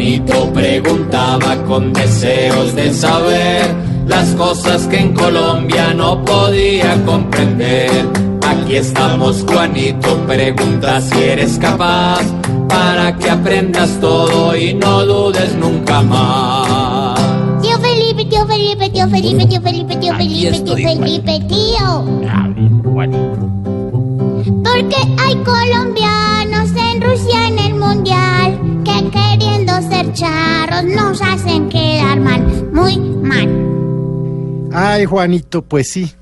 Juanito preguntaba con deseos de saber las cosas que en Colombia no podía comprender. Aquí estamos, Juanito, pregunta si eres capaz para que aprendas todo y no dudes nunca más. Tío Felipe, tío Felipe, tío Felipe, tío Felipe, tío Felipe, tío Felipe, tío. Porque hay colombianos en Rusia en el mundial queriendo ser charros nos hacen quedar mal, muy mal. Ay, Juanito, pues sí.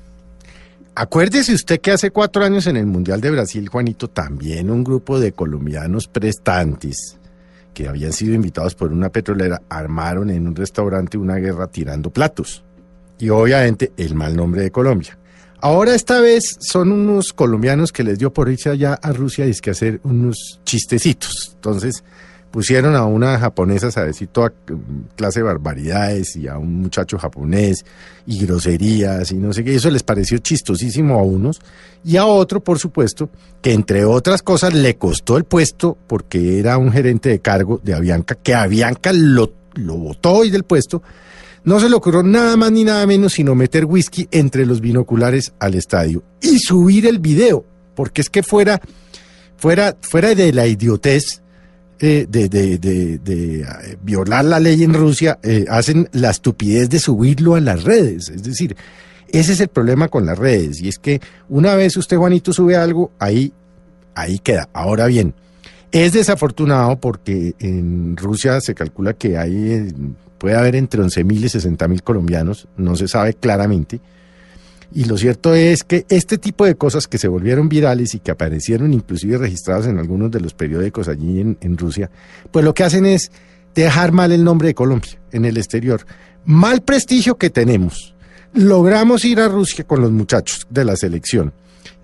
Acuérdese usted que hace cuatro años en el Mundial de Brasil, Juanito, también un grupo de colombianos prestantes que habían sido invitados por una petrolera armaron en un restaurante una guerra tirando platos. Y obviamente el mal nombre de Colombia. Ahora esta vez son unos colombianos que les dio por irse allá a Rusia y es que hacer unos chistecitos. Entonces pusieron a una japonesa a decir toda clase de barbaridades y a un muchacho japonés y groserías y no sé qué. Eso les pareció chistosísimo a unos y a otro, por supuesto, que entre otras cosas le costó el puesto porque era un gerente de cargo de Avianca, que Avianca lo, lo votó hoy del puesto no se le ocurrió nada más ni nada menos sino meter whisky entre los binoculares al estadio y subir el video, porque es que fuera, fuera, fuera de la idiotez eh, de, de, de, de eh, violar la ley en Rusia, eh, hacen la estupidez de subirlo a las redes. Es decir, ese es el problema con las redes, y es que una vez usted, Juanito, sube algo, ahí, ahí queda. Ahora bien, es desafortunado porque en Rusia se calcula que hay puede haber entre 11.000 y 60.000 colombianos, no se sabe claramente. Y lo cierto es que este tipo de cosas que se volvieron virales y que aparecieron inclusive registradas en algunos de los periódicos allí en, Rusia, pues lo que hacen es dejar mal el nombre de Colombia en el exterior. Mal prestigio que tenemos. Logramos ir a Rusia con los muchachos de la selección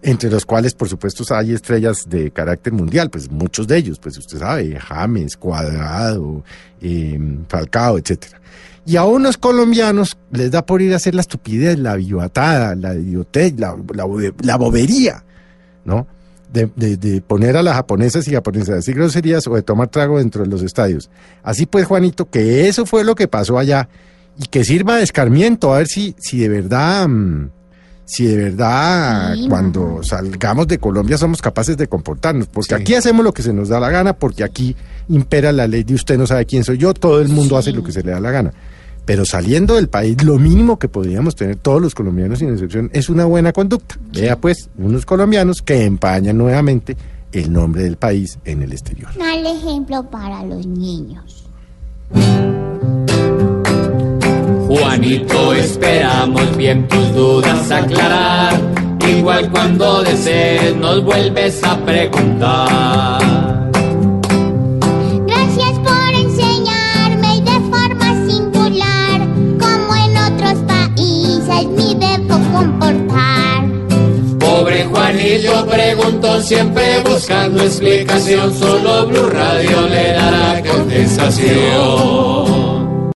entre los cuales, por supuesto, hay estrellas de carácter mundial, pues muchos de ellos, pues usted sabe, James, Cuadrado, eh, Falcao, etcétera. Y a unos colombianos les da por ir a hacer la estupidez, la vivatada, la idiotez, la, la, bobería, ¿no? De, de, poner a las japonesas y japonesas a decir groserías o de tomar trago dentro de los estadios. Así pues, Juanito, que eso fue lo que pasó allá y que sirva de escarmiento, a ver si, si de verdad... Mmm, si de verdad cuando salgamos de Colombia somos capaces de comportarnos, porque aquí hacemos lo que se nos da la gana, porque aquí impera la ley de usted no sabe quién soy yo, todo el mundo hace lo que se le da la gana. Pero saliendo del país, lo mínimo que podríamos tener todos los colombianos sin excepción es una buena conducta. Vea pues, unos colombianos que empañan nuevamente el nombre del país en el exterior. Mal ejemplo para los niños. Juanito, esperamos bien tus dudas aclarar. Igual cuando desees nos vuelves a preguntar. Pobre Juanito preguntó siempre buscando explicación, solo Blue Radio le dará contestación.